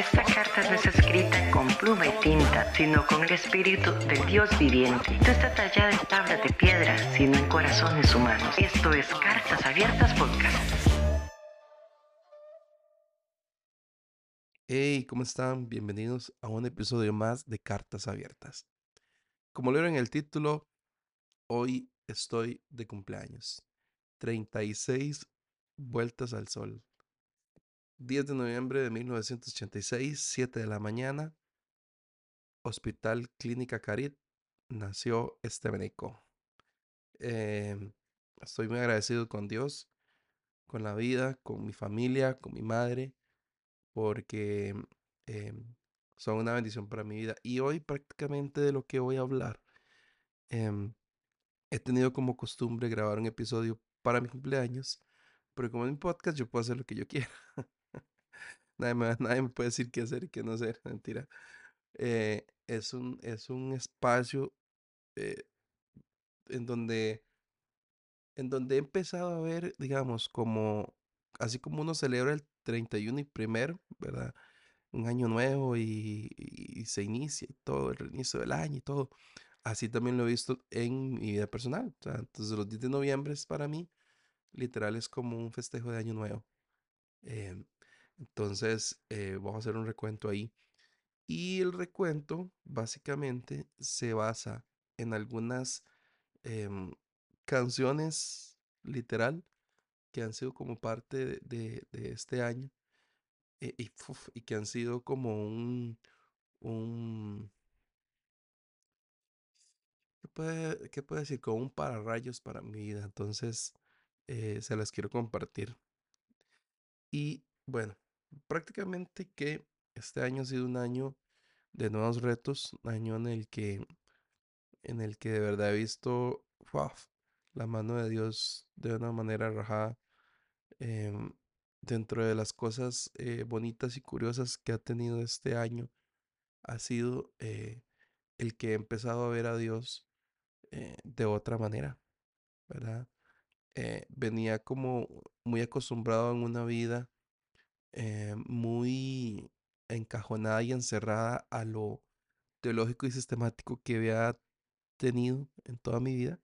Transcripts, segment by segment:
Esta carta no es escrita con pluma y tinta, sino con el espíritu del Dios viviente. No está tallada en tablas de piedra, sino en corazones humanos. Esto es Cartas Abiertas Podcast. Hey, ¿cómo están? Bienvenidos a un episodio más de Cartas Abiertas. Como lo en el título, hoy estoy de cumpleaños. 36 vueltas al sol. 10 de noviembre de 1986, 7 de la mañana, Hospital Clínica Carit, nació Estebeneco. Eh, estoy muy agradecido con Dios, con la vida, con mi familia, con mi madre, porque em, son una bendición para mi vida. Y hoy prácticamente de lo que voy a hablar, em, he tenido como costumbre grabar un episodio para mi cumpleaños, pero como en mi podcast yo puedo hacer lo que yo quiera. Nadie me, nadie me puede decir qué hacer y qué no hacer, mentira. Eh, es, un, es un espacio eh, en donde en donde he empezado a ver, digamos, como, así como uno celebra el 31 y primero, ¿verdad? Un año nuevo y, y, se inicia todo, el reinicio del año y todo. Así también lo he visto en mi vida personal. O sea, entonces los 10 de noviembre es para mí, literal, es como un festejo de año nuevo. Em, entonces, eh, vamos a hacer un recuento ahí. Y el recuento básicamente se basa en algunas em, canciones, literal, que han sido como parte de, este año eh, y, y, que han sido como un, un ¿qué puede, qué puede decir? Como un pararrayos para mi vida. Entonces, eh, se las quiero compartir. Y bueno, prácticamente que este año ha sido un año de nuevos retos, año en el que, en el que de verdad he visto la mano de Dios de una manera rajada. Em, dentro de las cosas eh, bonitas y curiosas que ha tenido este año, ha sido eh, el que he empezado a ver a Dios eh, de otra manera, ¿verdad? venía como muy acostumbrado en una vida eh, muy encajonada y encerrada a lo teológico y sistemático que había tenido en toda mi vida,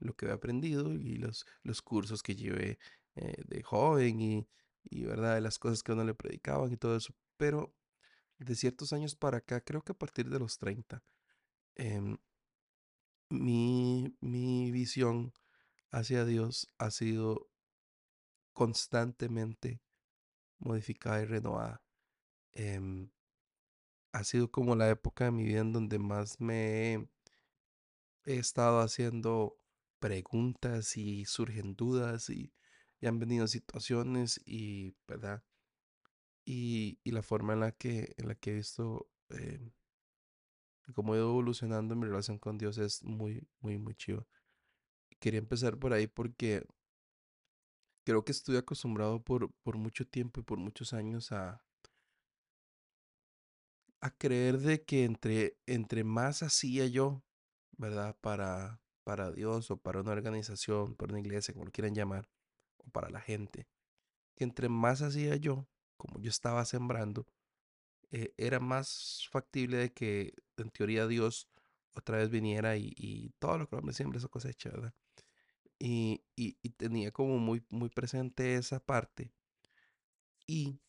lo que había aprendido y los, los cursos que llevé eh, de joven y, y, ¿verdad? De las cosas que a uno le predicaban y todo eso. Pero de ciertos años para acá, creo que a partir de los 30, em, mi, mi visión hacia Dios ha sido constantemente modificada y renovada. Em, ha sido como la época de mi vida en donde más me he, estado haciendo preguntas y surgen dudas y, han venido situaciones y, ¿verdad? Y, la forma en la que, en la que he visto em, cómo he ido evolucionando mi relación con Dios es muy, muy, muy chido. Quería empezar por ahí porque creo que estoy acostumbrado por, por mucho tiempo y por muchos años a, a creer de que entre, entre más hacía yo, ¿verdad? Para, para Dios o para una organización, para una iglesia, como lo quieran llamar, o para la gente, que entre más hacía yo, como yo estaba sembrando, eh, era más factible de que en teoría Dios otra vez viniera y, y todo lo que hombre cosecha, ¿verdad? Y, tenía como muy, muy presente esa parte. Y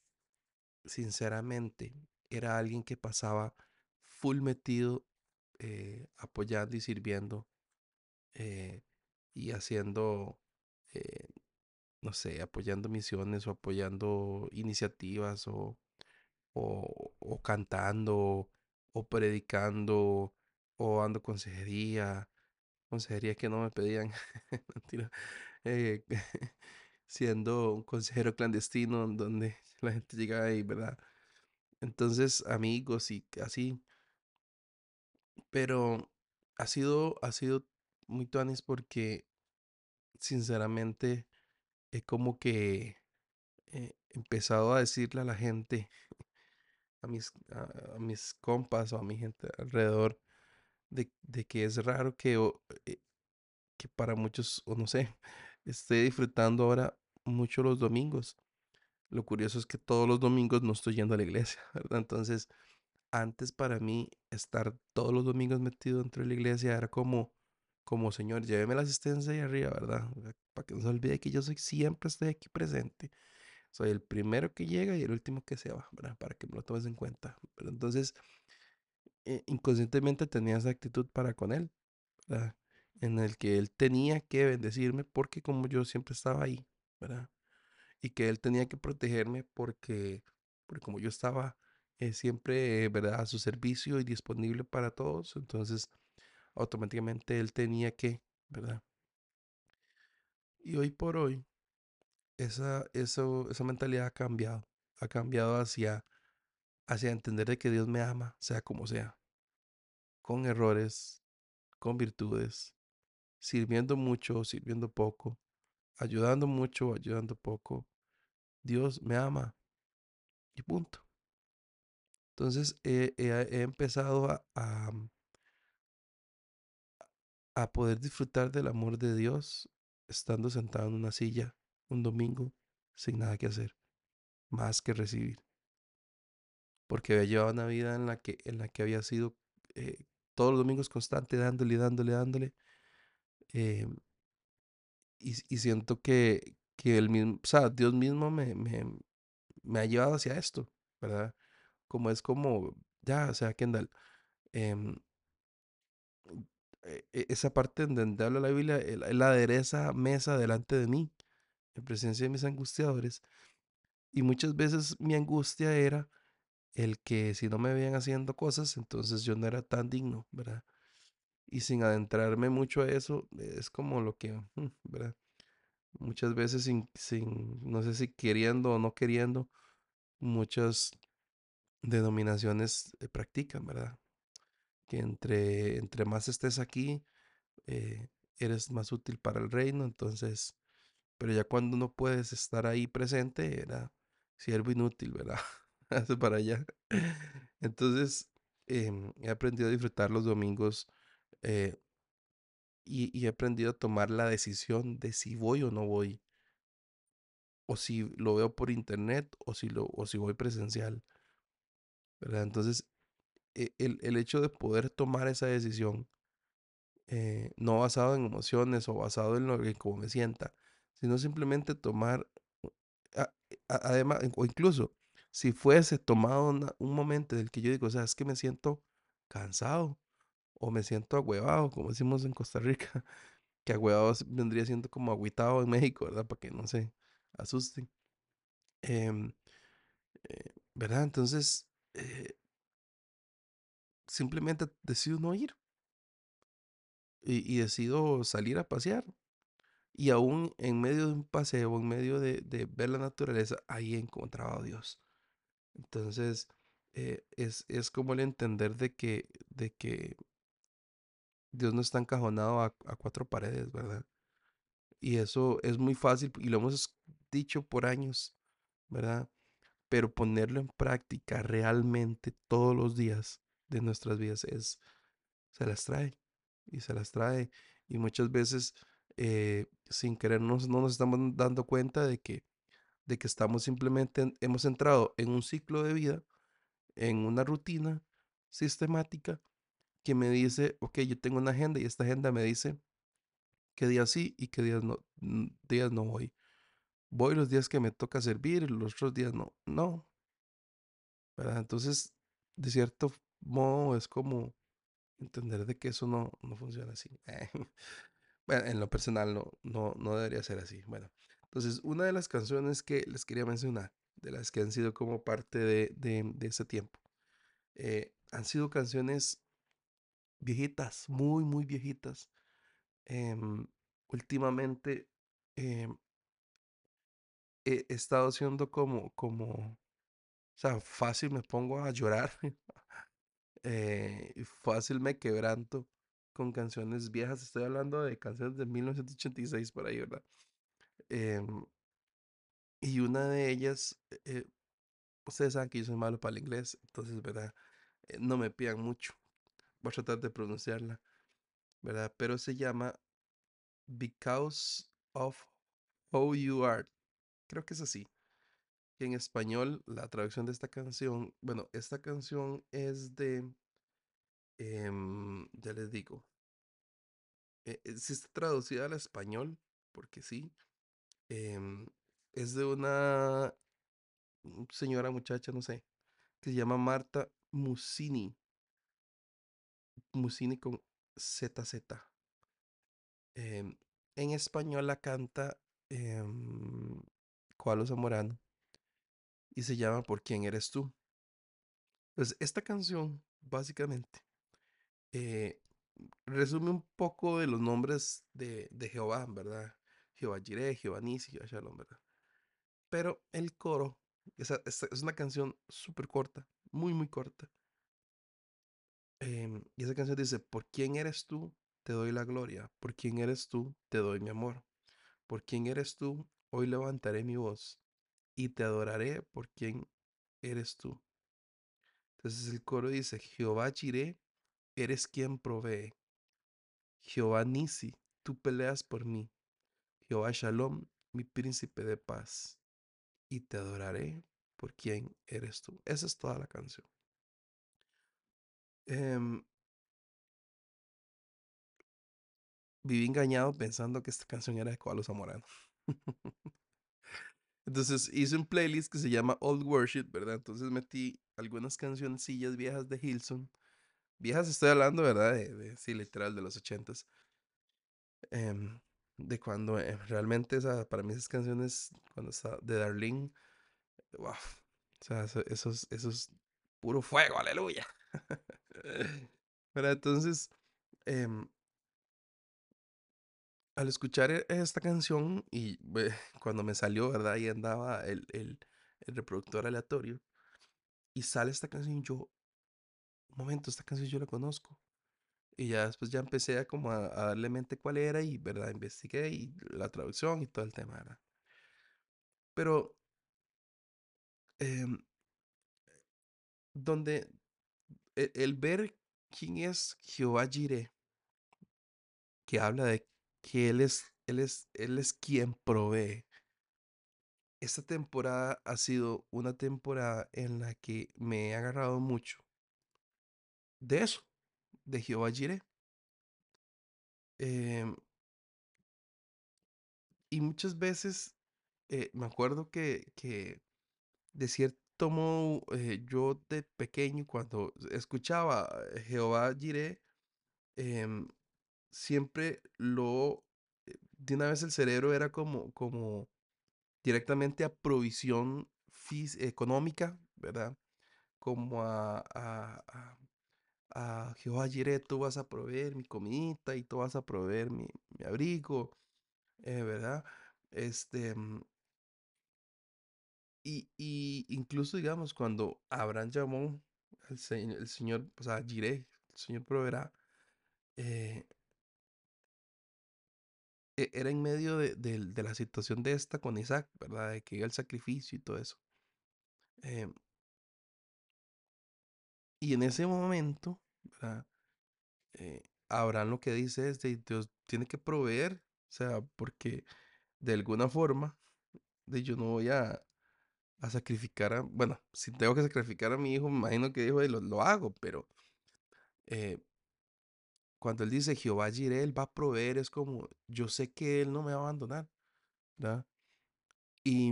sinceramente era alguien que pasaba full metido eh, apoyando y sirviendo eh, y haciendo, eh, no sé, apoyando misiones o apoyando iniciativas o, o, cantando o predicando o dando consejería consejería que no me pedían, eh, siendo un consejero clandestino donde la gente llegaba ahí, ¿verdad? Entonces, amigos y así. Pero ha sido, ha sido muy tuanis porque, sinceramente, he como que he empezado a decirle a la gente, a mis, a mis compas o a mi gente alrededor, de, que es raro que, eh, que para muchos, o no sé, esté disfrutando ahora mucho los domingos. Lo curioso es que todos los domingos no estoy yendo a la iglesia, ¿verdad? Entonces, antes para mí estar todos los domingos metido dentro de la iglesia era como, como Señor, lléveme la asistencia ahí arriba, ¿verdad? Para que no se olvide que yo soy, siempre estoy aquí presente. Soy el primero que llega y el último que se va, ¿verdad? Para que me lo tomes en cuenta. Pero entonces, eh, inconscientemente tenía esa actitud para con él. En el que él tenía que bendecirme porque como yo siempre estaba ahí. Y que él tenía que protegerme porque, porque como yo estaba eh, siempre, ¿verdad? A su servicio y disponible para todos, entonces automáticamente él tenía que, ¿verdad? Y hoy por hoy, esa, esa mentalidad ha cambiado. Ha cambiado hacia, hacia entender de que Dios me ama, sea como sea. Con errores, con virtudes, sirviendo mucho, sirviendo poco, ayudando mucho, ayudando poco. Dios me ama. Y punto. Entonces he, empezado a, a, a poder disfrutar del amor de Dios estando sentado en una silla un domingo sin nada que hacer, más que recibir. Porque había llevado una vida en la que, en la que había sido eh, todos los domingos constante, dándole, dándole, dándole. eh, y, y siento que, que el mismo, o Dios mismo me, me, me ha llevado hacia esto, ¿verdad? Como es como, ya, o sea, Kendall, em, e- e- esa parte donde habla la Biblia, él adereza mesa delante de mí, en presencia de mis angustiadores. Y muchas veces mi angustia era el que si no me veían haciendo cosas, entonces yo no era tan digno, ¿verdad? Y sin adentrarme mucho a eso, es como lo que, mm, ¿verdad? Muchas veces sin, sin, no sé si queriendo o no queriendo, muchas denominaciones eh, practican, ¿verdad? Que entre, entre más estés aquí, eh, eres más útil para el reino, entonces, pero ya cuando no puedes estar ahí presente, era siervo inútil, ¿verdad? Hace para allá. Entonces, em, he aprendido a disfrutar los domingos eh, y, y he aprendido a tomar la decisión de si voy o no voy, o si lo veo por internet o si, lo, o si voy presencial, ¿verdad? Entonces, e- el, el hecho de poder tomar esa decisión eh, no basado en emociones o basado en lo que me sienta, sino simplemente tomar, además, o incluso si fuese tomado un momento en el que yo digo, o sea, es que me siento cansado o me siento agüevado, como decimos en Costa Rica, que agüevado vendría siendo como agüitado en México, ¿verdad? Para que no se asusten. Em, eh, ¿verdad? Entonces, eh, simplemente decido no ir y, y decido salir a pasear Y aún en medio de un paseo, en medio de, de ver la naturaleza, ahí encontraba a Dios. Entonces, eh, es, es como el entender de que, de que Dios no está encajonado a, a cuatro paredes, ¿verdad? Y eso es muy fácil y lo hemos dicho por años, ¿verdad? Pero ponerlo en práctica realmente todos los días de nuestras vidas es, se las trae y se las trae. Y muchas veces, eh, sin querernos, no nos estamos dando cuenta de que de que estamos simplemente, en- hemos entrado en un ciclo de vida, en una rutina sistemática que me dice, ok, yo tengo una agenda y esta agenda me dice qué días sí y qué días no, días no voy. Voy los días que me toca servir, los otros días no, no, ¿verdad? Entonces, de cierto modo es como entender de que eso no, no funciona así. Bueno, en lo personal no, no, no debería ser así. Bueno, entonces una de las canciones que les quería mencionar, de las que han sido como parte de, de, ese tiempo, eh, han sido canciones viejitas, muy, muy viejitas. Em, últimamente em, he, estado haciendo como, como, o sea, fácil me pongo a llorar, eh, fácil me quebranto con canciones viejas. Estoy hablando de canciones de 1986 por ahí, ¿verdad? Em, Y una de ellas, eh, eh, ustedes saben que yo soy malo para el inglés, entonces, ¿verdad? Eh, no me pidan mucho. Voy a tratar de pronunciarla, ¿verdad? Pero se llama Because of Who You Are. Creo que es así. en español la traducción de esta canción, bueno, esta canción es de, em, ya les digo, eh, si está traducida al español, porque sí, em, es de una señora muchacha, no sé, que se llama Marta Musini, Musini con ZZ. Em, en español la canta eh, Cualo Zamorano y se llama ¿Por quién eres tú? Pues esta canción, básicamente, eh, resume un poco de los nombres de, de Jehová, ¿verdad? Jehová Jireh, Jehová Nisi, Jehová Shalom, ¿verdad? Pero el coro, es una canción súper corta, muy, muy corta. Em, y esa canción dice, ¿por quién eres tú? Te doy la gloria. ¿Por quién eres tú? Te doy mi amor. ¿Por quién eres tú? Hoy levantaré mi voz y te adoraré por quién eres tú. Entonces el coro dice, Jehová Jireh, eres quien provee. Jehová Nisi, tú peleas por mí. Jehová Shalom, mi príncipe de paz. Y te adoraré por quién eres tú. Esa es toda la canción. Em, viví engañado pensando que esta canción era de Koalo Zamorano. Entonces hice un playlist que se llama Old Worship, ¿verdad? Entonces metí algunas cancioncillas viejas de Hilson. Viejas estoy hablando, ¿verdad? De, sí, literal, de los ochentas. em, de cuando eh, realmente esa, para mí esas canciones, cuando está de Darlene, wow, o sea, eso, eso es, puro fuego, aleluya. ¿Verdad? Entonces, em, al escuchar e- esta canción y cuando me salió, ¿verdad? Ahí andaba el, el, el reproductor aleatorio y sale esta canción, yo, momento, esta canción yo la conozco. Y ya después ya empecé a como a, a darle mente cuál era y, ¿verdad? Investigué y la traducción y todo el tema, ¿verdad? Pero em, donde e- el, ver quién es Jehová Jireh, que habla de que él es, él es, él es quien provee. Esta temporada ha sido una temporada en la que me he agarrado mucho de eso, de Jehová Jireh. Em, y muchas veces eh, me acuerdo que, que de cierto modo eh, yo de pequeño cuando escuchaba eh, Jehová Jireh, em, siempre lo, eh, de una vez el cerebro era como, como directamente a provisión económica, ¿verdad? Como a- a Jehová Jireh, tú vas a proveer mi comidita y tú vas a proveer mi, mi abrigo, eh, ¿verdad? Este, mm, y, y incluso, digamos, cuando Abraham llamó al se- el Señor, o sea, Jireh, el Señor proveerá, eh, e- era en medio de, de la situación de esta con Isaac, ¿verdad? De que iba el sacrificio y todo eso. Em, y en ese momento, ¿verdad? Eh, Abraham lo que dice es de Dios tiene que proveer, o sea, porque de alguna forma, yo no voy a, a sacrificar a, bueno, si tengo que sacrificar a mi hijo, me imagino que dijo, "Eh, lo, lo hago, pero eh, cuando él dice Jehová Jireh, él va a proveer, es como, yo sé que él no me va a abandonar. Y,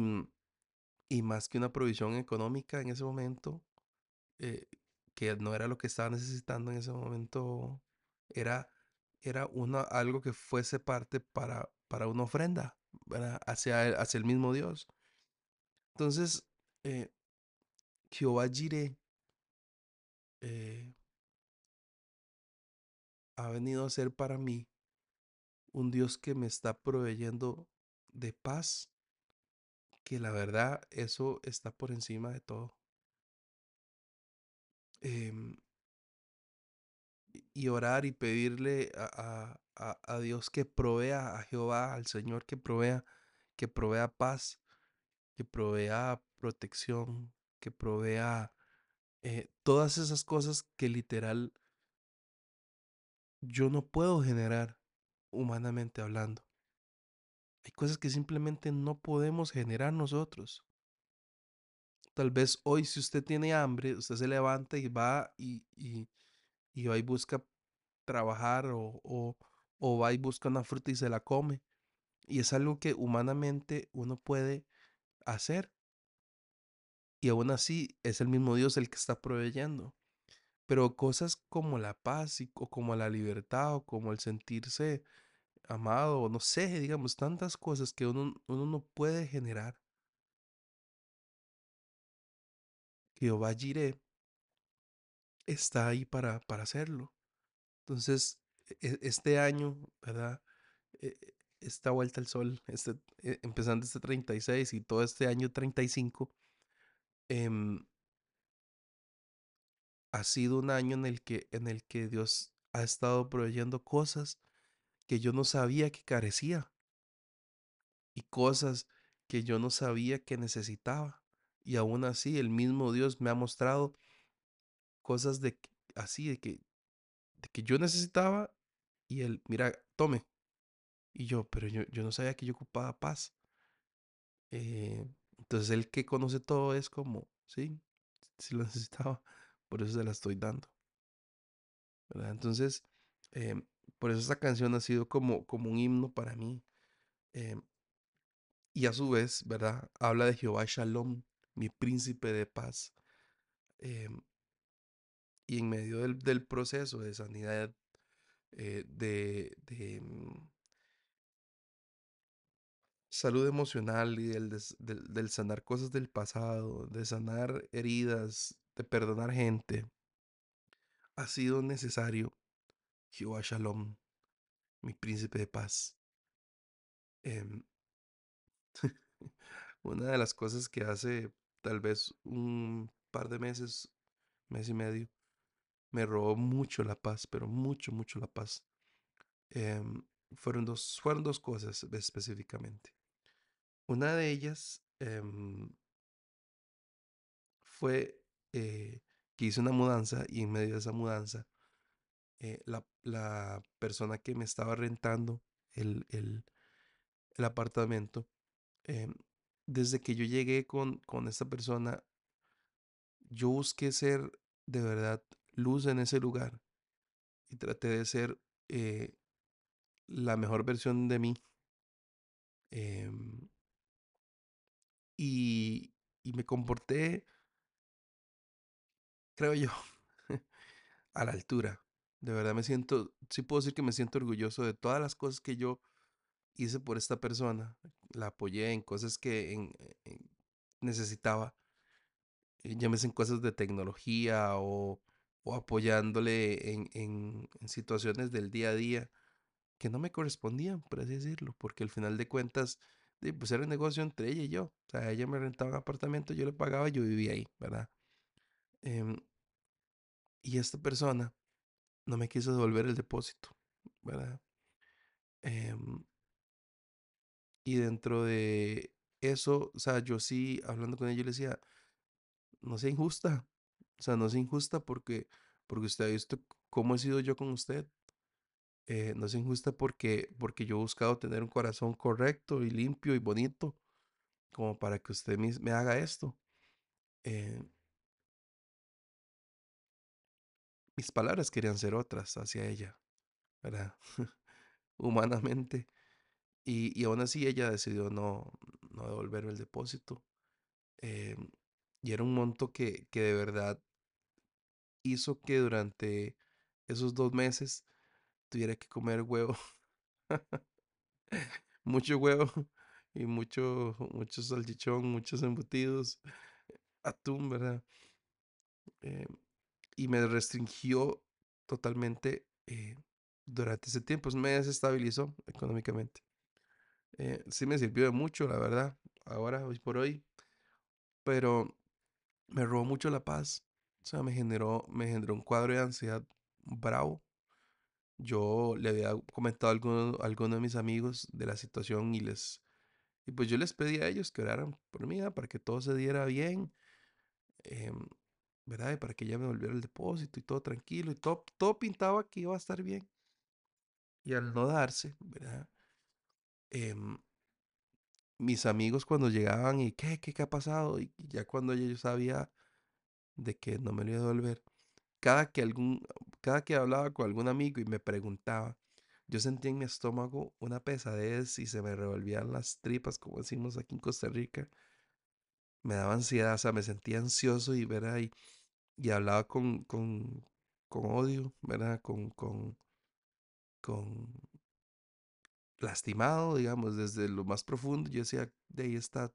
y más que una provisión económica en ese momento, eh, que no era lo que estaba necesitando en ese momento, era, era una, algo que fuese parte para, para una ofrenda, ¿verdad? Hacia el, hacia el mismo Dios. Entonces, eh, Jehová Jireh eh, ha venido a ser para mí un Dios que me está proveyendo de paz, que la verdad eso está por encima de todo. Em, y orar y pedirle a, a- a- Dios que provea, a Jehová, al Señor que provea, que provea paz, que provea protección, que provea eh, todas esas cosas que literal yo no puedo generar humanamente hablando. Hay cosas que simplemente no podemos generar nosotros. Tal vez hoy si usted tiene hambre, usted se levanta y va y, y, y va y busca trabajar o, o, o va y busca una fruta y se la come. Y es algo que humanamente uno puede hacer. Y aún así es el mismo Dios el que está proveyendo. Pero cosas como la paz y, o como la libertad o como el sentirse amado o no sé, digamos, tantas cosas que uno, uno no puede generar. Jehová Jireh está ahí para, para hacerlo. Entonces, e- este año, ¿verdad? E- Esta vuelta al sol, este, e- empezando este 36 y todo este año 35, em, ha sido un año en el que, en el que Dios ha estado proveyendo cosas que yo no sabía que carecía y cosas que yo no sabía que necesitaba. Y aún así, el mismo Dios me ha mostrado cosas de así, de que, de que yo necesitaba y él, mira, tome. Y yo, pero yo, yo no sabía que yo ocupaba paz. Eh, entonces, el que conoce todo es como, sí, sí lo necesitaba, por eso se la estoy dando. Entonces, em, por eso esa canción ha sido como, como un himno para mí. em, y a su vez, ¿verdad? Habla de Jehová Shalom, mi príncipe de paz. em, y en medio del, del proceso de sanidad, eh, de, mm, salud emocional y del, del sanar cosas del pasado, de sanar heridas, de perdonar gente, ha sido necesario Jehová Shalom, mi príncipe de paz. Em, una de las cosas que hace tal vez un par de meses, mes y medio, me robó mucho la paz, pero mucho, mucho la paz. em, fueron dos, fueron dos cosas específicamente. Una de ellas em, fue eh, que hice una mudanza y en medio de esa mudanza, eh, la, la persona que me estaba rentando el, el, el apartamento, em, desde que yo llegué con, con esta persona, yo busqué ser de verdad luz en ese lugar y traté de ser eh, la mejor versión de mí. em, y, y me comporté, creo yo, a la altura. De verdad me siento, sí puedo decir que me siento orgulloso de todas las cosas que yo hice por esta persona. La apoyé en cosas que en- en- necesitaba, eh, llámese en cosas de tecnología o, o apoyándole en, en- situaciones del día a día que no me correspondían, por así decirlo, porque al final de cuentas, pues era un negocio entre ella y yo. O sea, ella me rentaba un apartamento, yo le pagaba, yo vivía ahí, ¿verdad? Em, y esta persona no me quiso devolver el depósito, ¿verdad? Em, y dentro de eso, o sea, yo sí, hablando con ella, yo le decía, no sea injusta, o sea, no sea injusta porque, porque usted ha visto cómo he sido yo con usted. eh, no sea injusta porque, porque yo he buscado tener un corazón correcto y limpio y bonito como para que usted me, haga esto. Eh, mis palabras querían ser otras hacia ella, ¿verdad? Humanamente. Y, y aún así ella decidió no, no devolverme el depósito. eh, y era un monto que, que de verdad hizo que durante esos dos meses tuviera que comer huevo, mucho huevo y mucho, mucho salchichón, muchos embutidos, atún, ¿verdad? Eh, y me restringió totalmente eh, durante ese tiempo. Me desestabilizó económicamente. Eh, sí me sirvió de mucho, la verdad, ahora, hoy por hoy, pero me robó mucho la paz. O sea, me generó, me generó un cuadro de ansiedad bravo. Yo le había comentado a alguno, alguno de mis amigos de la situación y les, y pues yo les pedí a ellos que oraran por mí, para que todo se diera bien, em, ¿verdad? Y para que ya me volviera el depósito y todo tranquilo y todo, todo pintaba que iba a estar bien. Y al no darse, ¿verdad? Em, mis amigos cuando llegaban y ¿qué, qué, qué ha pasado? Y ya cuando yo sabía de que no me lo iba a devolver, cada que algún, cada que hablaba con algún amigo y me preguntaba, yo sentía en mi estómago una pesadez y se me revolvían las tripas, como decimos aquí en Costa Rica. Me daba ansiedad, o sea, me sentía ansioso y, ¿verdad? Y, y hablaba con, con, con odio, ¿verdad? Con, con, con lastimado, digamos, desde lo más profundo. Yo decía, de ahí está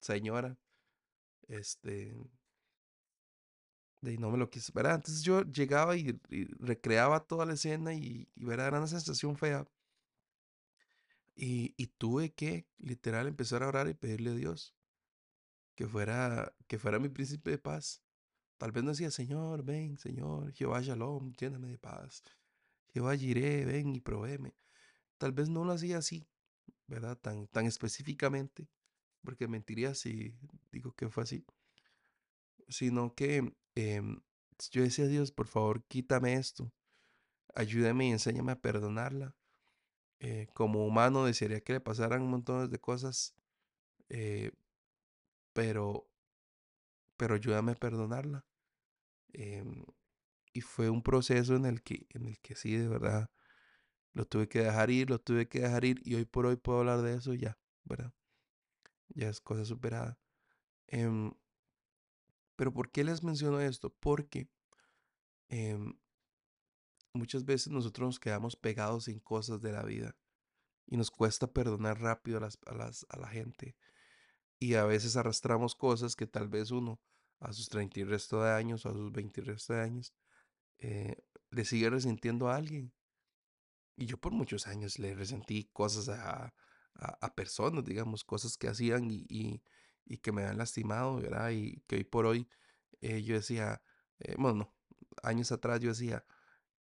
señora, este, de no me lo quiso, ¿verdad? Entonces yo llegaba y, recreaba toda la escena y, y, ¿verdad? Era una sensación fea. Y, tuve que, literal, empezar a orar y pedirle a Dios que fuera, que fuera mi príncipe de paz. Tal vez no decía, Señor, ven, Señor, Jehová Shalom, lléname de paz. Jehová Jireh, ven y provéeme. Tal vez no lo hacía así, ¿verdad? Tan, tan específicamente, porque mentiría si digo que fue así. Sino que eh, yo decía a Dios, por favor, quítame esto. Ayúdame y enséñame a perdonarla. Eh, como humano desearía que le pasaran un montón de cosas, eh, pero, pero ayúdame a perdonarla. Eh, y fue un proceso en el que, en el que sí, de verdad, lo tuve que dejar ir, lo tuve que dejar ir y hoy por hoy puedo hablar de eso ya, ¿verdad? Ya es cosa superada. Eh, pero ¿por qué les menciono esto? Porque eh, muchas veces nosotros nos quedamos pegados en cosas de la vida y nos cuesta perdonar rápido a, las, a la gente. Y a veces arrastramos cosas que tal vez uno a sus 30 y resto de años o a sus 20 y resto de años eh, le sigue resintiendo a alguien. Y yo por muchos años le resentí cosas a, a, personas, digamos, cosas que hacían y, y, y, que me han lastimado, ¿verdad? Y que hoy por hoy eh, yo decía, eh, bueno, no, años atrás yo decía,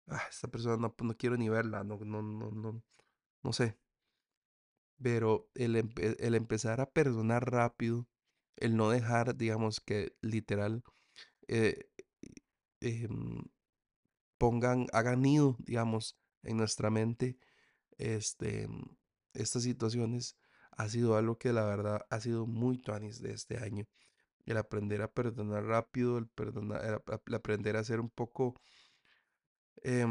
ah, esta persona no, no quiero ni verla, no, no, no, no, no sé. Pero el, el empezar a perdonar rápido, el no dejar, digamos, que literal eh, eh, pongan, hagan nido, digamos, en nuestra mente, este, estas situaciones ha sido algo que la verdad ha sido muy tuanis de este año. El aprender a perdonar rápido, el, perdonar, el, aprender a ser un poco, eh,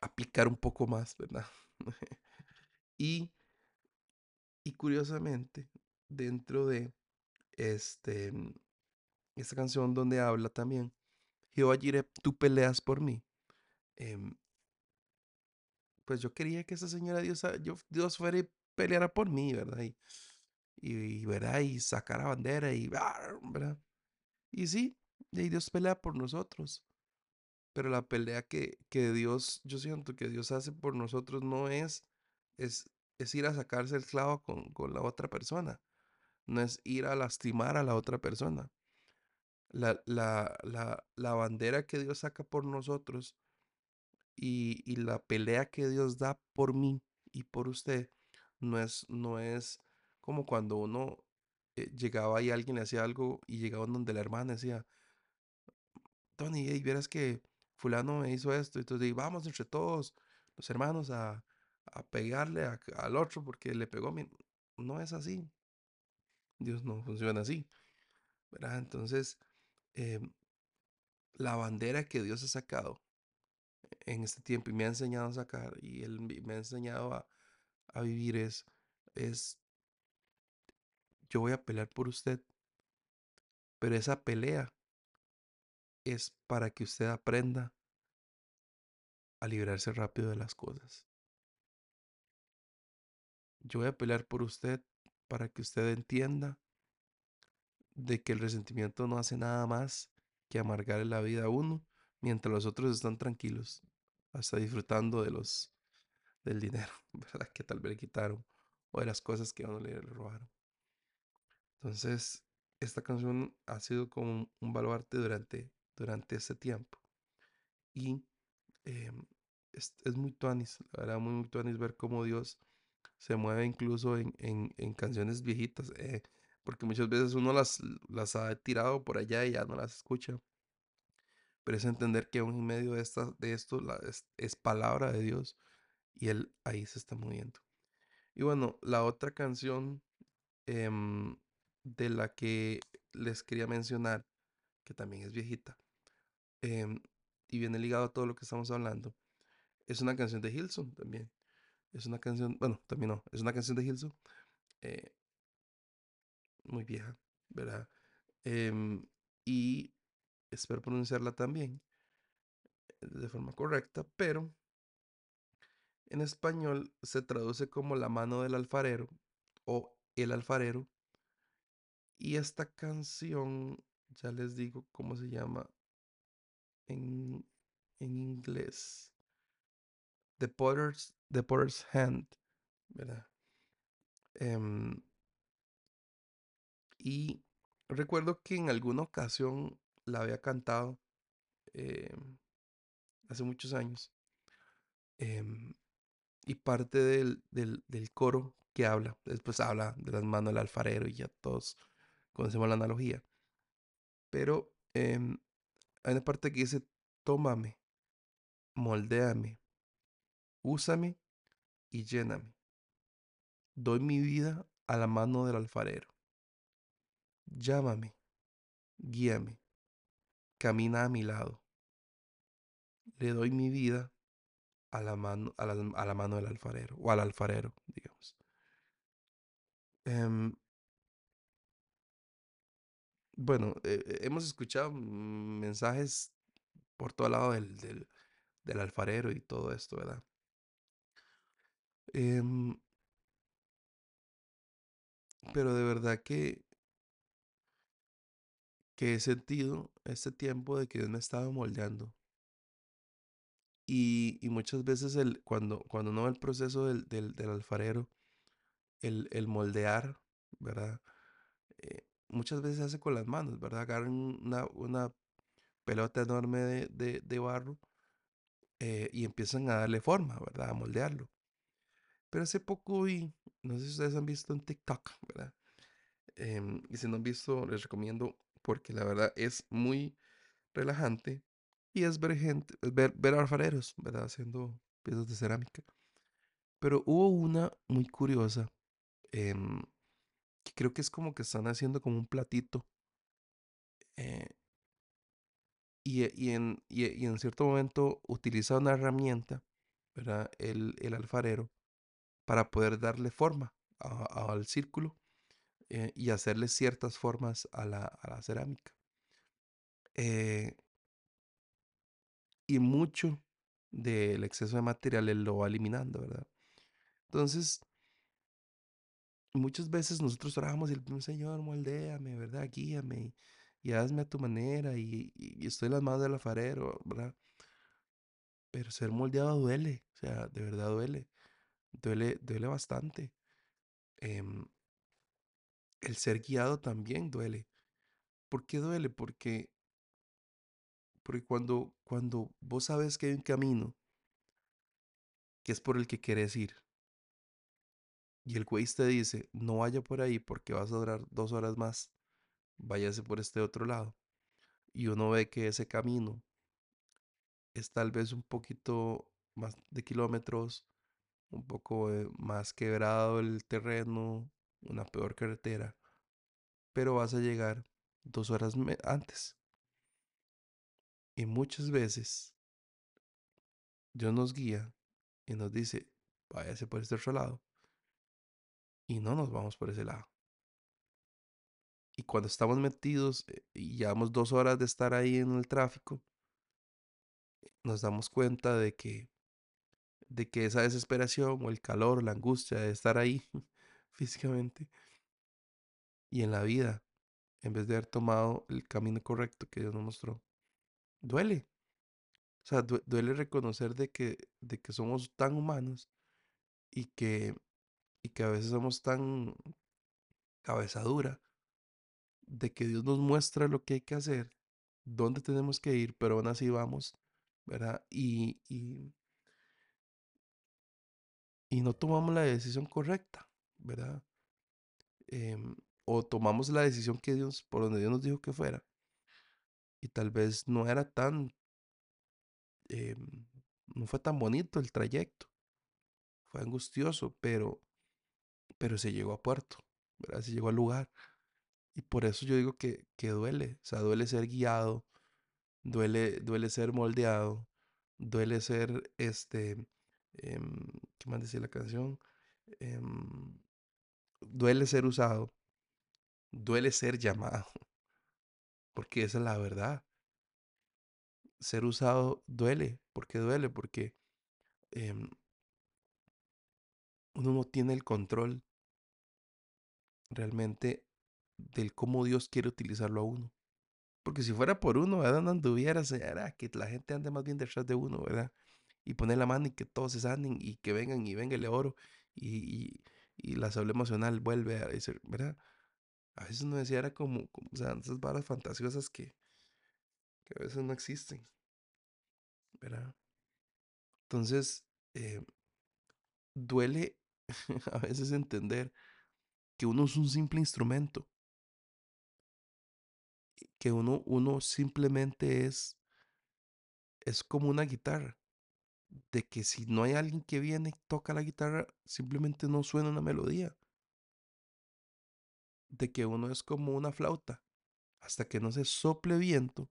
aplicar un poco más, ¿verdad? y, y curiosamente, dentro de este, esta canción donde habla también, Jehová Jireh, tú peleas por mí. Eh, pues yo quería que esa señora Dios, yo, Dios fuera y peleara por mí, ¿verdad? Y, y, y ¿verdad? Y sacara bandera y, ¿verdad? Y sí, y Dios pelea por nosotros. Pero la pelea que, que Dios, yo siento que Dios hace por nosotros no es, es, es ir a sacarse el clavo con, con la otra persona. No es ir a lastimar a la otra persona. La, la, la, la bandera que Dios saca por nosotros y, la pelea que Dios da por mí y por usted no es, no es como cuando uno eh, llegaba y alguien le hacía algo y llegaba donde la hermana decía, Tony, hey, vieras que fulano me hizo esto, entonces vamos entre todos los hermanos a, a pegarle al otro porque le pegó a mí. No es así. Dios no funciona así. Entonces, eh, la bandera que Dios ha sacado en este tiempo y me ha enseñado a sacar y Él me ha enseñado a, a vivir es, es, yo voy a pelear por usted, pero esa pelea es para que usted aprenda a librarse rápido de las cosas. Yo voy a pelear por usted para que usted entienda de que el resentimiento no hace nada más que amargarle la vida a uno mientras los otros están tranquilos, hasta disfrutando de los del dinero, ¿verdad? Que tal vez le quitaron o de las cosas que a uno le robaron. Entonces, esta canción ha sido como un baluarte durante, durante ese tiempo. Y eh, es, muy tuanis, la verdad, muy, muy ver cómo Dios se mueve incluso en, en, en canciones viejitas, eh, porque muchas veces uno las, las ha tirado por allá y ya no las escucha. Pero es entender que aún en medio de, esta, de esto es palabra de Dios y Él ahí se está moviendo. Y bueno, la otra canción em, de la que les quería mencionar, que también es viejita, em, y viene ligado a todo lo que estamos hablando, es una canción de Hilson también. Es una canción, bueno, también no, es una canción de Hilson, eh, muy vieja, ¿verdad? Em, y espero pronunciarla también eh, de forma correcta, pero en español se traduce como la mano del alfarero o el alfarero. Y esta canción, ya les digo cómo se llama en, en inglés. The Potter's, The Potter's Hand, ¿verdad? Em, y recuerdo que en alguna ocasión la había cantado em, hace muchos años. Em, y parte del, del, coro que habla, después habla de las manos del alfarero y ya todos conocemos la analogía. Pero eh, hay una parte que dice, tómame, moldéame, úsame y lléname. Doy mi vida a la mano del alfarero. Llámame, guíame, camina a mi lado. Le doy mi vida a la mano, a la, a la mano del alfarero, o al alfarero, digamos. Um, bueno, eh, hemos escuchado mensajes por todo lado del, del, alfarero y todo esto, ¿verdad? Um, pero de verdad que, que he sentido este tiempo de que Dios me ha estado moldeando. Y, muchas veces el, cuando, cuando uno ve el proceso del, del, alfarero, el, el, moldear, ¿verdad? Eh, muchas veces hace con las manos, ¿verdad? Agarran una, una pelota enorme de, de, barro eh, y empiezan a darle forma, ¿verdad? A moldearlo. Pero hace poco vi, no sé si ustedes han visto en TikTok, ¿verdad? Eh, y si no han visto, les recomiendo porque la verdad es muy relajante y es ver gente, ver, alfareros, ¿verdad? Haciendo piezas de cerámica. Pero hubo una muy curiosa, eh, que creo que es como que están haciendo como un platito. Eh, y, y, en, y, y, en cierto momento utiliza una herramienta, ¿verdad? El, el alfarero, para poder darle forma al círculo eh, y hacerle ciertas formas a la, a la cerámica. Eh, y mucho del exceso de material él lo va eliminando, ¿verdad? Entonces, muchas veces nosotros oramos y le pedimos, Señor, moldéame, ¿verdad? Guíame y, y hazme a tu manera y, estoy en las manos del alfarero, ¿verdad? Pero ser moldeado duele, o sea, de verdad duele, duele, duele bastante. Eh, el ser guiado también duele. ¿Por qué duele? Porque, porque cuando, cuando vos sabes que hay un camino que es por el que querés ir, y el Waze te dice, no vaya por ahí porque vas a durar dos horas más, váyase por este otro lado. Y uno ve que ese camino es tal vez un poquito más de kilómetros, un poco eh, más quebrado el terreno, una peor carretera, pero vas a llegar dos horas antes. Y muchas veces Dios nos guía y nos dice, váyase por este otro lado y no nos vamos por ese lado. Y cuando estamos metidos eh, y llevamos dos horas de estar ahí en el tráfico, nos damos cuenta de que, de que esa desesperación o el calor, la angustia de estar ahí físicamente y en la vida, en vez de haber tomado el camino correcto que Dios nos mostró, duele. O sea, duele reconocer de que, de que somos tan humanos y que y que a veces somos tan cabeza dura de que Dios nos muestra lo que hay que hacer, dónde tenemos que ir, pero aún así vamos, ¿verdad? Y, y, y no tomamos la decisión correcta, ¿verdad? Eh, o tomamos la decisión que Dios, por donde Dios nos dijo que fuera, y tal vez no era tan, eh, no fue tan bonito el trayecto, fue angustioso, pero pero se llegó a puerto, ¿verdad? Se llegó al lugar. Y por eso yo digo que, que duele, o sea, duele ser guiado, duele, duele ser moldeado, duele ser, este, em, ¿qué más decía la canción? Em, duele ser usado, duele ser llamado, porque esa es la verdad. Ser usado duele, porque duele, porque em, uno no tiene el control realmente del cómo Dios quiere utilizarlo a uno. Porque si fuera por uno, ¿verdad? No anduviera, será que la gente ande más bien detrás de uno, ¿verdad? Y poner la mano y que todos se sanen y que vengan y venga el oro y, y, y la salud emocional vuelve a decir, ¿verdad? A veces uno decía, era como, como o sea, esas varas fantasiosas que, que a veces no existen, ¿verdad? Entonces, eh, duele a veces entender que uno es un simple instrumento, que uno, uno simplemente es, es como una guitarra, de que si no hay alguien que viene y toca la guitarra, simplemente no suena una melodía, de que uno es como una flauta, hasta que no se sople viento,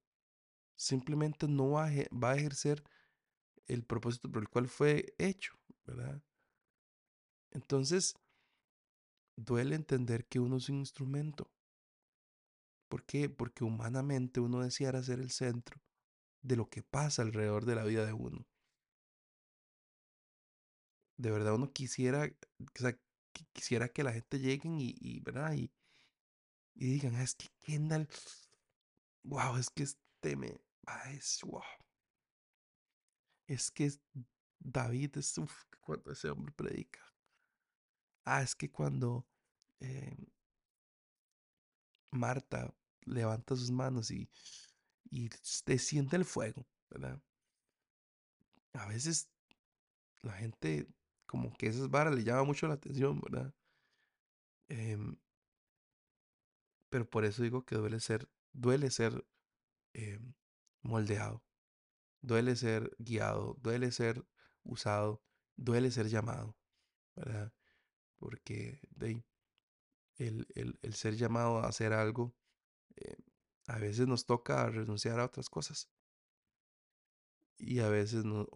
simplemente no va a, va a ejercer el propósito por el cual fue hecho, ¿verdad? Entonces, duele entender que uno es un instrumento. ¿Por qué? Porque humanamente uno deseara ser el centro de lo que pasa alrededor de la vida de uno. De verdad uno quisiera, o sea, quisiera que la gente lleguen y, y ¿verdad? Y, y digan, ah, es que Kendall, wow, es que este me, ah, es, wow. Es que David es, cuando ese hombre predica. Ah, es que cuando eh, Marta levanta sus manos y, y te siente el fuego, ¿verdad? A veces la gente como que esas varas le llama mucho la atención, ¿verdad? Em, pero por eso digo que duele ser, duele ser em, moldeado, duele ser guiado, duele ser usado, duele ser llamado, ¿verdad? Porque el, el, el, ser llamado a hacer algo, eh, a veces nos toca renunciar a otras cosas. Y a veces no,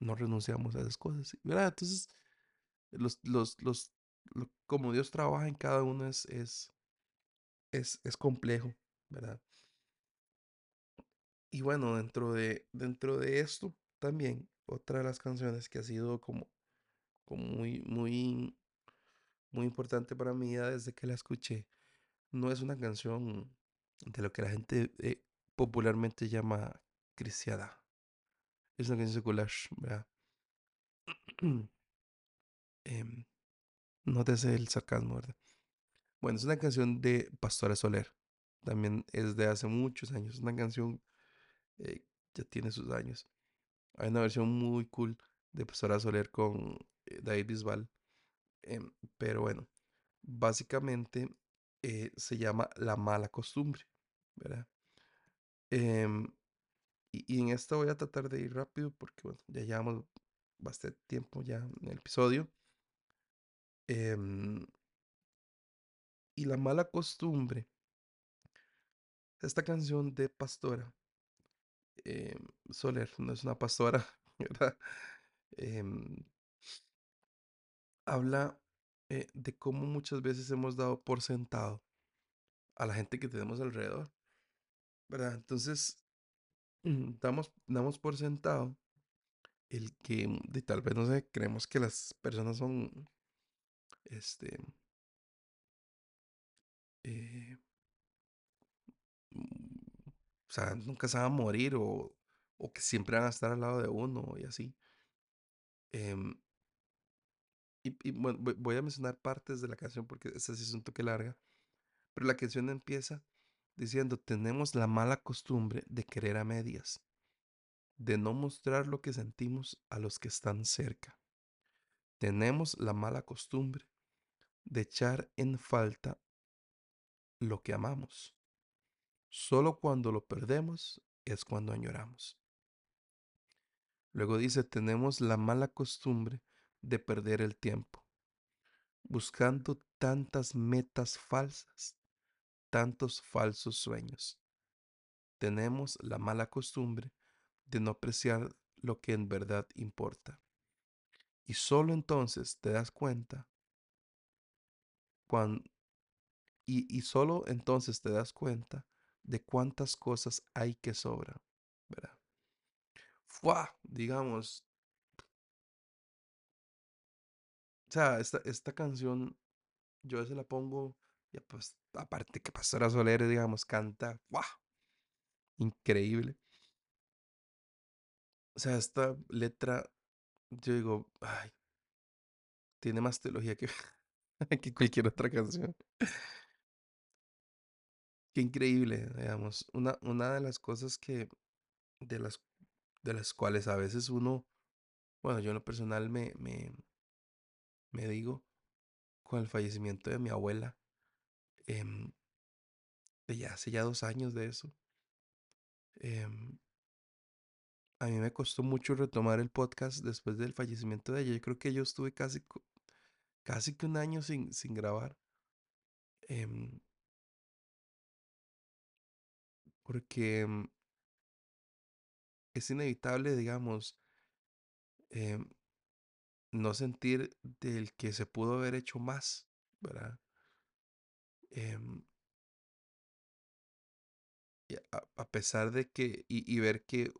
no renunciamos a esas cosas. ¿verdad? Entonces, los, los, los, lo, como Dios trabaja en cada uno es, es, es, complejo, ¿verdad? Y bueno, dentro de, dentro de esto también, otra de las canciones que ha sido como, muy, muy, muy importante para mí desde que la escuché, no es una canción de lo que la gente eh, popularmente llama cristiana. Es una canción secular, ¿verdad? eh, no te hace el sarcasmo, ¿verdad? Bueno, es una canción de Pastora Soler. También es de hace muchos años. Es una canción eh, ya tiene sus años. Hay una versión muy cool de Pastora Soler con eh, David Bisbal. Eh, pero bueno, básicamente eh, se llama La mala costumbre, ¿verdad? Em, y, y, en esta voy a tratar de ir rápido porque bueno, ya llevamos bastante tiempo ya en el episodio. Eh, y la mala costumbre. Esta canción de Pastora eh, Soler, no es una pastora, ¿verdad? Eh, habla eh, de cómo muchas veces hemos dado por sentado a la gente que tenemos alrededor, ¿verdad? Entonces, damos, damos por sentado el que de tal vez no sé, creemos que las personas son este eh, o sea, nunca se van a morir o, o, que siempre van a estar al lado de uno y así. Y, y, bueno, voy a mencionar partes de la canción porque esta sí es un toque larga. Pero la canción empieza diciendo, tenemos la mala costumbre de querer a medias, de no mostrar lo que sentimos a los que están cerca. Tenemos la mala costumbre de echar en falta lo que amamos. Solo cuando lo perdemos es cuando añoramos. Luego dice, tenemos la mala costumbre de perder el tiempo, buscando tantas metas falsas, tantos falsos sueños. Tenemos la mala costumbre de no apreciar lo que en verdad importa. Y solo entonces te das cuenta cuando, y, y solo entonces te das cuenta de cuántas cosas hay que sobran, ¿verdad? Fua, digamos. O sea, esta, esta canción yo a veces la pongo, y pues aparte que Pastora Soler, digamos, canta, ¡guau! Increíble. O sea, esta letra, yo digo, ay, tiene más teología que, que cualquier otra canción. Qué increíble, digamos. Una, una de las cosas que, de las, de las cuales a veces uno, bueno, yo en lo personal me, me, me digo, con el fallecimiento de mi abuela, em, de ya hace ya dos años de eso, em, a mí me costó mucho retomar el podcast después del fallecimiento de ella. Yo creo que yo estuve casi, casi que un año sin, sin grabar. Em, porque es inevitable, digamos, no sentir del que se pudo haber hecho más, ¿verdad? A, a, pesar de que, y, y ver que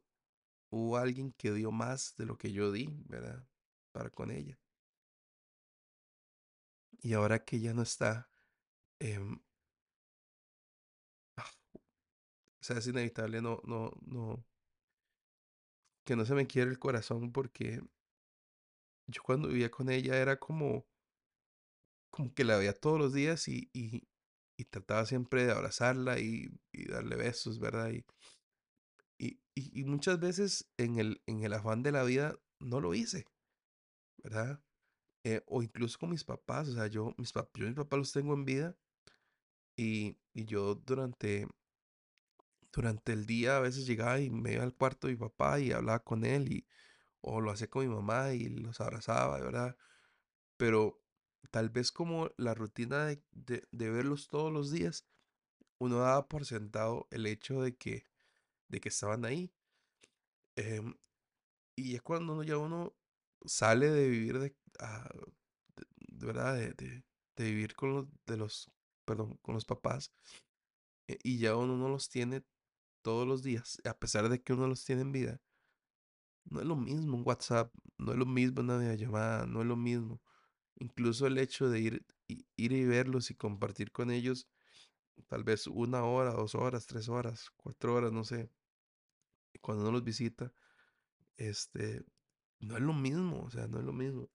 hubo alguien que dio más de lo que yo di, ¿verdad? Para con ella. Y ahora que ya no está, eh, o sea, es inevitable no, no, no, que no se me quiere el corazón porque yo cuando vivía con ella era como, como que la veía todos los días y, y trataba siempre de abrazarla y, darle besos, ¿verdad? Y, y, y, muchas veces en el, en el afán de la vida no lo hice, ¿verdad? Eh, o incluso con mis papás, o sea, yo mis, pap yo mis papás los tengo en vida y, y yo durante, durante el día a veces llegaba y me iba al cuarto de mi papá y hablaba con él y o lo hacía con mi mamá y los abrazaba, ¿verdad? Pero tal vez como la rutina de, de, verlos todos los días, uno daba por sentado el hecho de que, de que estaban ahí. Eh, y es cuando ya uno sale de vivir de, uh, de, de de, vivir con los, de los, perdón, con los papás, eh, y ya uno no los tiene todos los días, a pesar de que uno los tiene en vida, no es lo mismo un WhatsApp, no es lo mismo una videollamada, no es lo mismo. Incluso el hecho de ir, ir y verlos y compartir con ellos, tal vez una hora, dos horas, tres horas, cuatro horas, no sé, cuando uno los visita, este, no es lo mismo, o sea, no es lo mismo.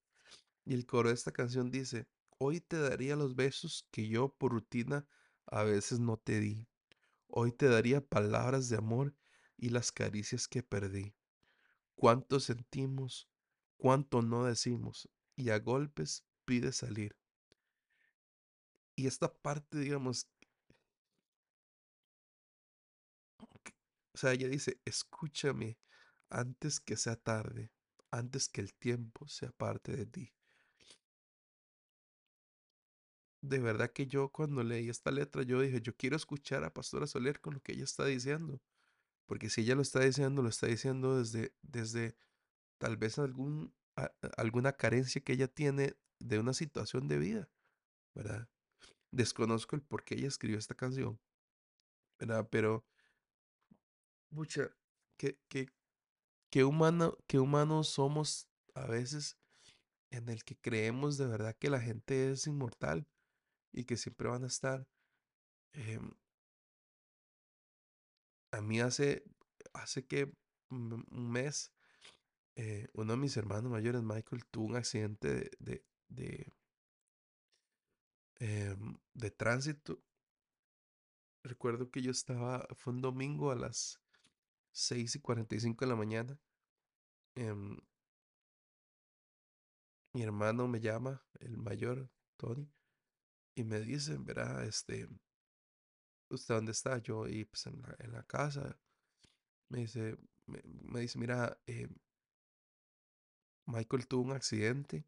Y el coro de esta canción dice, hoy te daría los besos que yo por rutina a veces no te di. Hoy te daría palabras de amor y las caricias que perdí. Cuánto sentimos, cuánto no decimos, y a golpes pide salir. Y esta parte, digamos, o sea, ella dice, escúchame antes que sea tarde, antes que el tiempo sea parte de ti. De verdad que yo cuando leí esta letra, yo dije, yo quiero escuchar a Pastora Soler con lo que ella está diciendo. Porque si ella lo está diciendo, lo está diciendo desde, desde tal vez algún, alguna carencia que ella tiene de una situación de vida, ¿verdad? Desconozco el por qué ella escribió esta canción, ¿verdad? Pero, mucha, qué, humano, qué humanos somos a veces en el que creemos de verdad que la gente es inmortal y que siempre van a estar. Eh, a mí hace, hace que un mes, eh, uno de mis hermanos mayores, Michael, tuvo un accidente de, de, de, eh, de tránsito. Recuerdo que yo estaba, fue un domingo a las 6 y 45 de la mañana. Eh, mi hermano me llama, el mayor, Tony, y me dice, verá, este, ¿usted dónde está? Yo, y pues en la, en la casa. Me dice, me, me dice, mira, eh, Michael tuvo un accidente.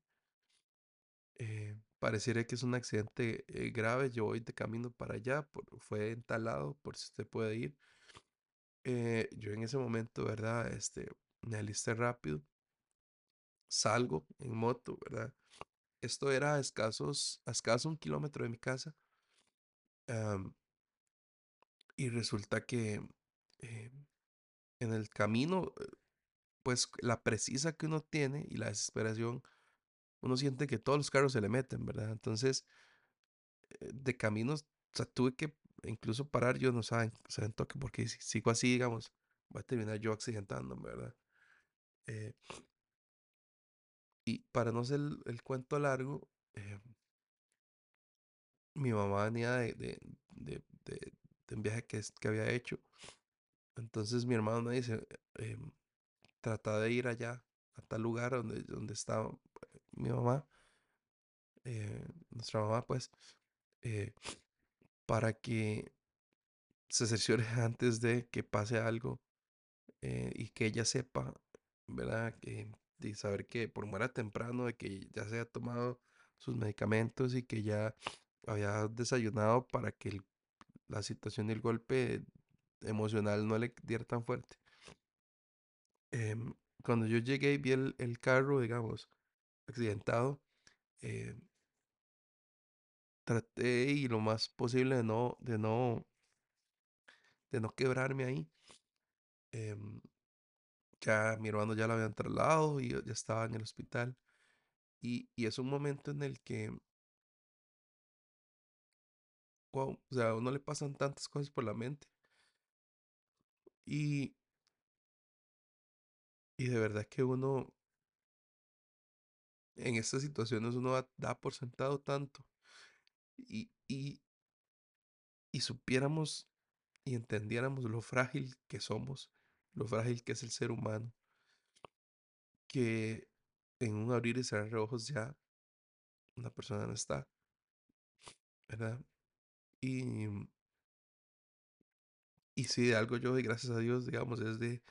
Eh, pareciera que es un accidente eh, grave. Yo voy de camino para allá, fue entalado, por si usted puede ir. Eh, yo en ese momento, ¿verdad? Este, me alisté rápido, salgo en moto, ¿verdad? Esto era a escasos, a escaso un kilómetro de mi casa. y resulta que eh, en el camino, eh, pues la precisa que uno tiene y la desesperación, uno siente que todos los carros se le meten, ¿verdad? Entonces, eh, de caminos, o sea, tuve que incluso parar, yo no saben, saben toque, porque si sigo así, digamos, voy a terminar yo accidentándome, ¿verdad? y para no hacer el, cuento largo, mi mamá venía de, de, de, de, un viaje que, que había hecho. Entonces mi hermano me dice, em, trata de ir allá, a tal lugar donde, donde está mi mamá, eh, nuestra mamá, pues, eh, para que se cerciore antes de que pase algo eh, y que ella sepa, ¿verdad? Que, de saber que por muera temprano, de que ya se haya tomado sus medicamentos y que ya había desayunado para que la situación y el golpe emocional no le diera tan fuerte. Em, cuando yo llegué vi el, carro, digamos, accidentado, eh, traté y lo más posible de no, de no, de no quebrarme ahí. Em, ya mi hermano ya lo habían trasladado y ya estaba en el hospital. Y, y es un momento en el que o sea, a uno le pasan tantas cosas por la mente. Y, y de verdad que uno, en estas situaciones, uno da, por sentado tanto. Y, y, y supiéramos y entendiéramos lo frágil que somos, lo frágil que es el ser humano, que en un abrir y cerrar de ojos ya una persona no está, ¿verdad? Y, y si de algo yo doy gracias a Dios, digamos, es de,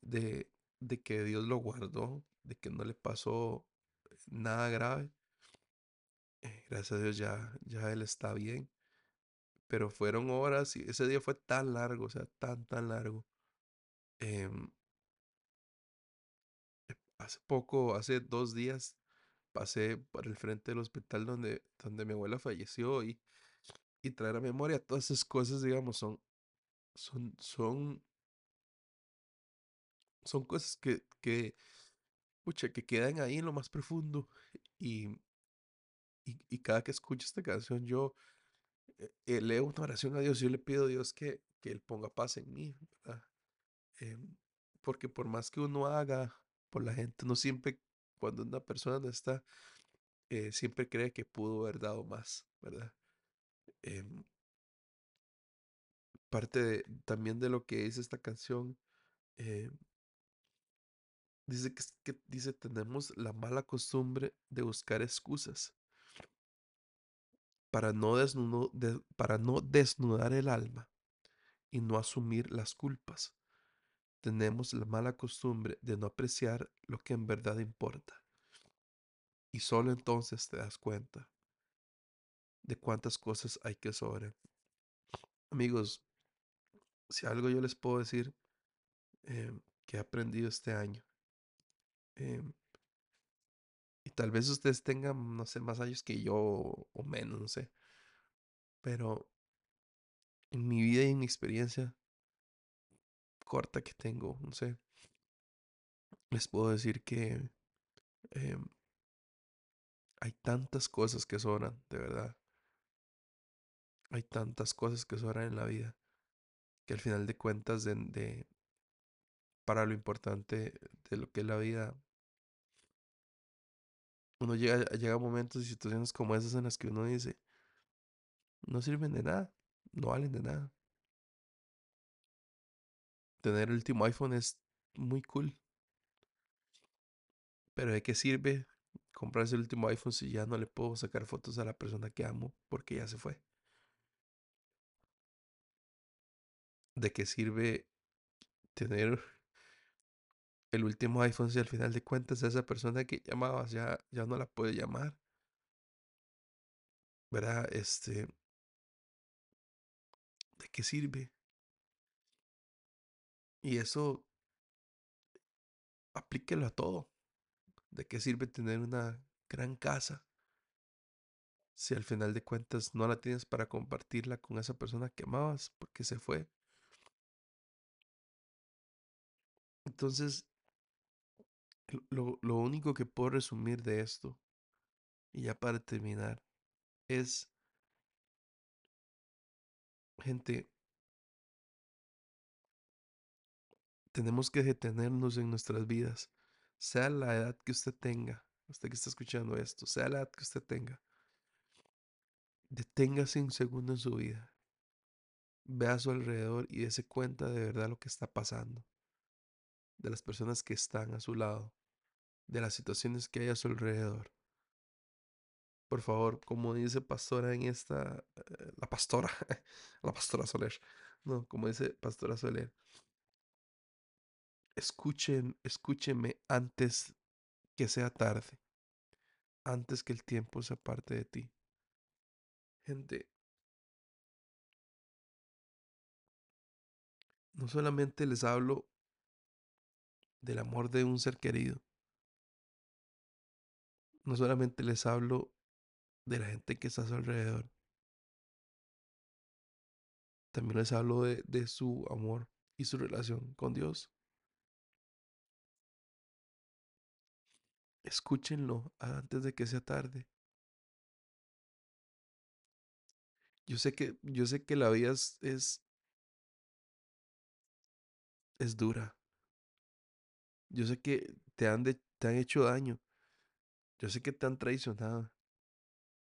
de, de que Dios lo guardó, de que no le pasó nada grave. Eh, gracias a Dios ya, ya él está bien. Pero fueron horas y ese día fue tan largo, o sea, tan, tan largo. Em, hace poco, hace dos días, pasé por el frente del hospital donde, donde mi abuela falleció y y traer a memoria todas esas cosas, digamos, son, son, son, son cosas que, que, pucha, que quedan ahí en lo más profundo. Y, y, cada que escucho esta canción, yo eh, eh, leo una oración a Dios, yo le pido a Dios que, que Él ponga paz en mí. Em, porque por más que uno haga por la gente, no siempre, cuando una persona no está, eh, siempre cree que pudo haber dado más, ¿verdad? Em, parte también de lo que dice esta canción, eh, dice que, dice tenemos la mala costumbre de buscar excusas para no, para no desnudar el alma y no asumir las culpas. Tenemos la mala costumbre de no apreciar lo que en verdad importa. Y solo entonces te das cuenta de cuántas cosas hay que sobrar. Amigos, si algo yo les puedo decir em, que he aprendido este año, em, y tal vez ustedes tengan, no sé, más años que yo o menos, no sé, pero en mi vida y en mi experiencia corta que tengo, no sé, les puedo decir que em, hay tantas cosas que sobran, de verdad. Hay tantas cosas que sobran en la vida que al final de cuentas de, para lo importante de lo que es la vida uno llega, llega a momentos y situaciones como esas en las que uno dice no sirven de nada no valen de nada. Tener el último iPhone es muy cool. Pero ¿de qué sirve comprarse el último iPhone si ya no le puedo sacar fotos a la persona que amo porque ya se fue ¿De qué sirve tener el último iPhone si al final de cuentas esa persona que llamabas ya, ya no la puede llamar? ¿verdad? Este, ¿de qué sirve? Y eso aplíquelo a todo. ¿De qué sirve tener una gran casa si al final de cuentas no la tienes para compartirla con esa persona que amabas porque se fue? Entonces, lo, lo único que puedo resumir de esto, y ya para terminar, es, gente, tenemos que detenernos en nuestras vidas, sea la edad que usted tenga, usted que está escuchando esto, sea la edad que usted tenga, deténgase un segundo en su vida, vea a su alrededor y dése cuenta de verdad lo que está pasando, de las personas que están a su lado, de las situaciones que hay a su alrededor. Por favor, como dice pastora en esta, eh, la pastora, la pastora Soler, no, como dice pastora Soler, escuchen, escúcheme antes que sea tarde, antes que el tiempo se aparte de ti. Gente, no solamente les hablo del amor de un ser querido, no solamente les hablo de la gente que está a su alrededor, también les hablo de, de su amor y su relación con Dios. Escúchenlo antes de que sea tarde. Yo sé que, yo sé que la vida es, es, es dura. Yo sé que te han, de- te han hecho daño. Yo sé que te han traicionado.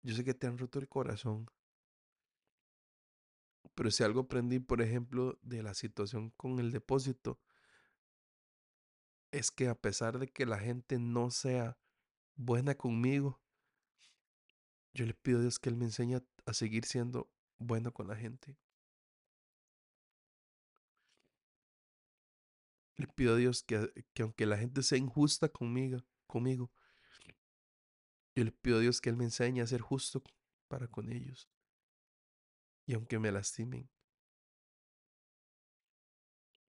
Yo sé que te han roto el corazón. Pero si algo aprendí, por ejemplo, de la situación con el depósito, es que a pesar de que la gente no sea buena conmigo, yo le pido a Dios que Él me enseñe a, seguir siendo bueno con la gente. Le pido a Dios que, que aunque la gente sea injusta conmigo, conmigo, yo le pido a Dios que Él me enseñe a ser justo para con ellos. Y aunque me lastimen.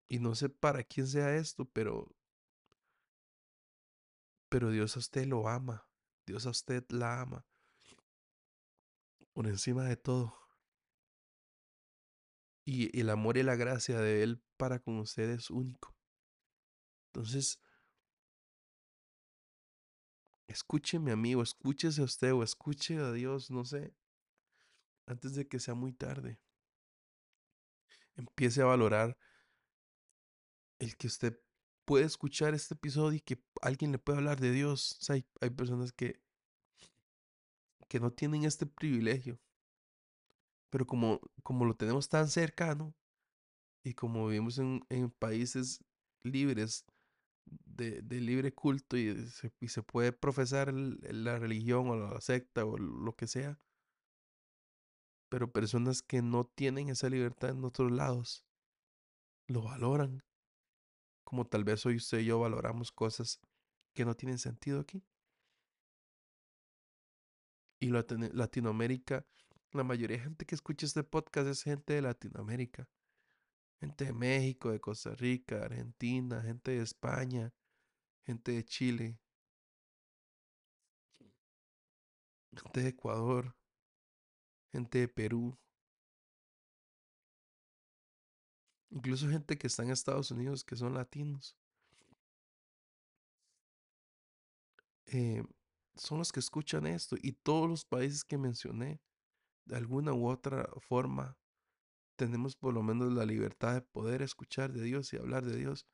Y no sé para quién sea esto, pero, pero Dios a usted lo ama. Dios a usted la ama. Por encima de todo. Y el amor y la gracia de Él para con usted es único. Entonces, escúcheme amigo, escúchese a usted o escuche a Dios, no sé, antes de que sea muy tarde. Empiece a valorar el que usted puede escuchar este episodio y que alguien le pueda hablar de Dios. O sea, hay, hay personas que, que no tienen este privilegio. Pero como, como lo tenemos tan cercano y como vivimos en, en países libres de, de libre culto y se, y se puede profesar la religión o la secta o lo que sea, pero personas que no tienen esa libertad en otros lados lo valoran, como tal vez hoy usted y yo valoramos cosas que no tienen sentido aquí. Y Latino- Latinoamérica, la mayoría de gente que escucha este podcast es gente de Latinoamérica. Gente de México, de Costa Rica, Argentina, gente de España, gente de Chile, gente de Ecuador, gente de Perú, incluso gente que está en Estados Unidos que son latinos. eh, son los que escuchan esto y todos los países que mencioné, de alguna u otra forma, tenemos por lo menos la libertad de poder escuchar de Dios y hablar de Dios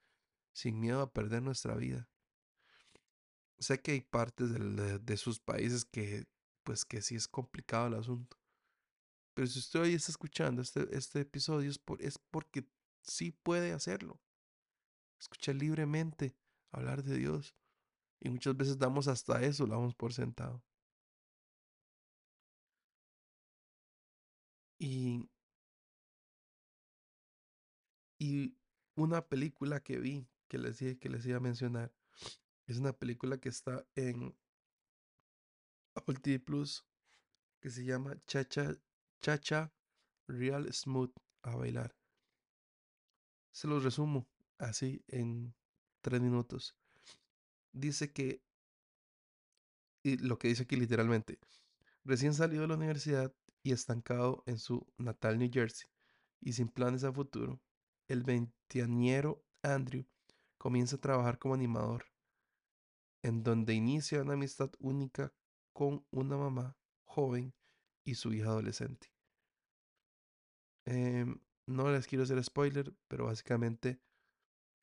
sin miedo a perder nuestra vida. Sé que hay partes de, de sus países que, pues que sí es complicado el asunto. Pero si usted hoy está escuchando este, este episodio es, por, es porque sí puede hacerlo. Escuchar libremente, hablar de Dios. Y muchas veces damos hasta eso, lo damos por sentado. Y, y una película que vi, que les iba a mencionar, es una película que está en Apple TV Plus. que se llama Chacha, Chacha Real Smooth a bailar. Se los resumo así en tres minutos. Dice que, y lo que dice aquí literalmente, recién salido de la universidad y estancado en su natal New Jersey y sin planes a futuro, el veinteañero Andrew comienza a trabajar como animador, en donde inicia una amistad única con una mamá joven y su hija adolescente. Em, no les quiero hacer spoiler, pero básicamente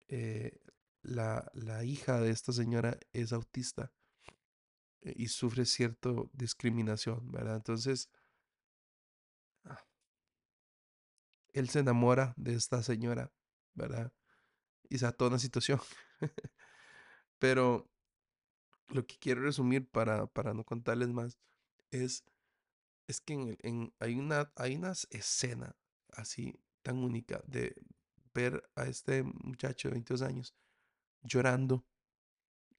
eh, la, la, hija de esta señora es autista eh, y sufre cierta discriminación, ¿verdad? Entonces, ah, él se enamora de esta señora, ¿verdad? Y se toda una situación. Pero lo que quiero resumir para, para no contarles más es, es que en, en, hay, una, hay escena así tan única de ver a este muchacho de 22 años llorando,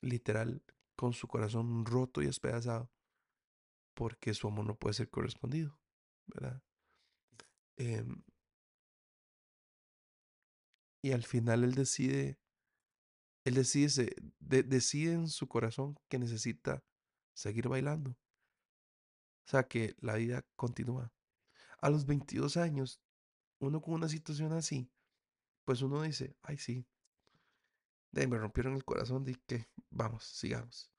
literal, con su corazón roto y despedazado, porque su amor no puede ser correspondido, ¿verdad? Eh, y al final él decide, él decide, de, decide en su corazón que necesita seguir bailando. O sea, que la vida continúa. A los 22 años, uno con una situación así, pues uno dice, ay sí, de me rompieron el corazón, de que vamos, sigamos.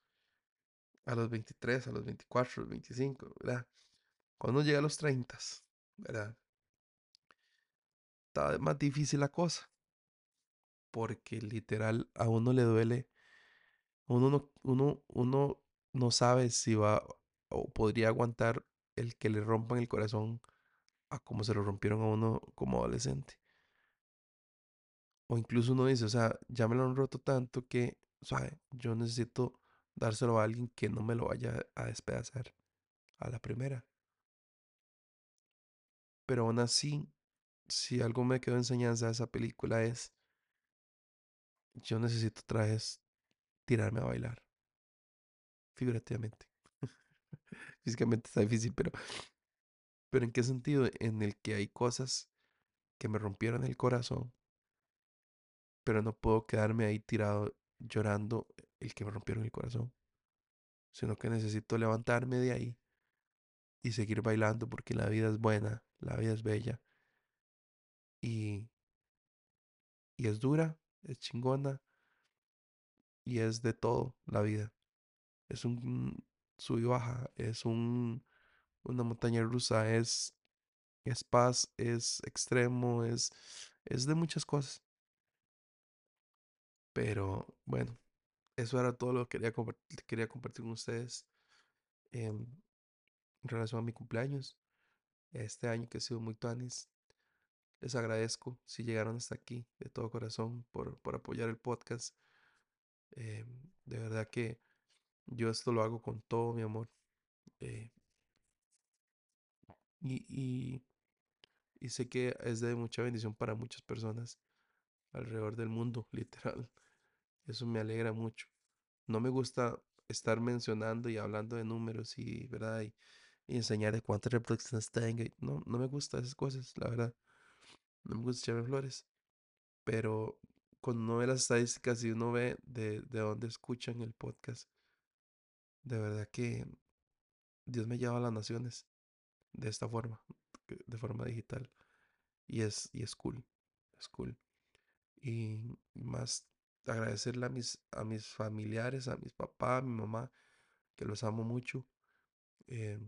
A los 23, a los 24, a los 25, ¿verdad? Cuando llega a los 30, ¿verdad? Está más difícil la cosa. Porque literal a uno le duele. Uno no, uno, uno no sabe si va o podría aguantar el que le rompan el corazón a como se lo rompieron a uno como adolescente. O incluso uno dice, o sea, ya me lo han roto tanto que, ¿sabe? Yo necesito dárselo a alguien que no me lo vaya a despedazar a la primera. Pero aún así, si algo me quedó enseñanza de esa película es, yo necesito otra vez tirarme a bailar. Figurativamente. Físicamente está difícil, pero pero ¿en qué sentido? En el que hay cosas que me rompieron el corazón, pero no puedo quedarme ahí tirado llorando el que me rompieron el corazón, sino que necesito levantarme de ahí y seguir bailando porque la vida es buena, la vida es bella y, y es dura, es chingona y es de todo la vida. Es un sub y baja, es un una montaña rusa, es, es paz, es extremo, es, es de muchas cosas. Pero bueno, eso era todo lo que quería, quería compartir con ustedes en relación a mi cumpleaños. Este año que ha sido muy tanis. Les agradezco si llegaron hasta aquí de todo corazón por, por apoyar el podcast. Eh, de verdad que yo esto lo hago con todo mi amor. Eh, y, y, sé que es de mucha bendición para muchas personas alrededor del mundo, literal. Eso me alegra mucho. No me gusta estar mencionando y hablando de números y, ¿verdad? Y, enseñar de cuántas reproducciones tengo. No, no me gustan esas cosas, la verdad. No me gusta echarme flores. Pero cuando uno ve las estadísticas y uno ve de, de dónde escuchan el podcast, de verdad que Dios me lleva a las naciones de esta forma, de forma digital. Y es, y es cool, es cool. Y más agradecerle a mis, a mis familiares, a mis papás, a mi mamá, que los amo mucho. Eh,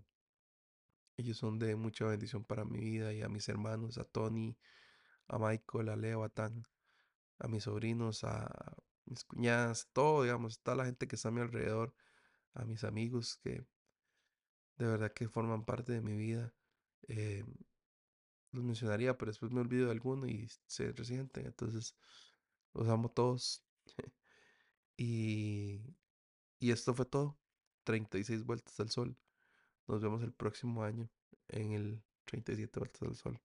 ellos son de mucha bendición para mi vida y a mis hermanos, a Tony, a Michael, a Leo, a Tan, a mis sobrinos, a mis cuñadas, todo, digamos, toda la gente que está a mi alrededor, a mis amigos que de verdad que forman parte de mi vida. Eh, los mencionaría, pero después me olvido de alguno y se resienten. Entonces, los amo todos. y, y esto fue todo. 36 vueltas al sol. Nos vemos el próximo año en el 37 vueltas al sol.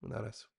Un abrazo.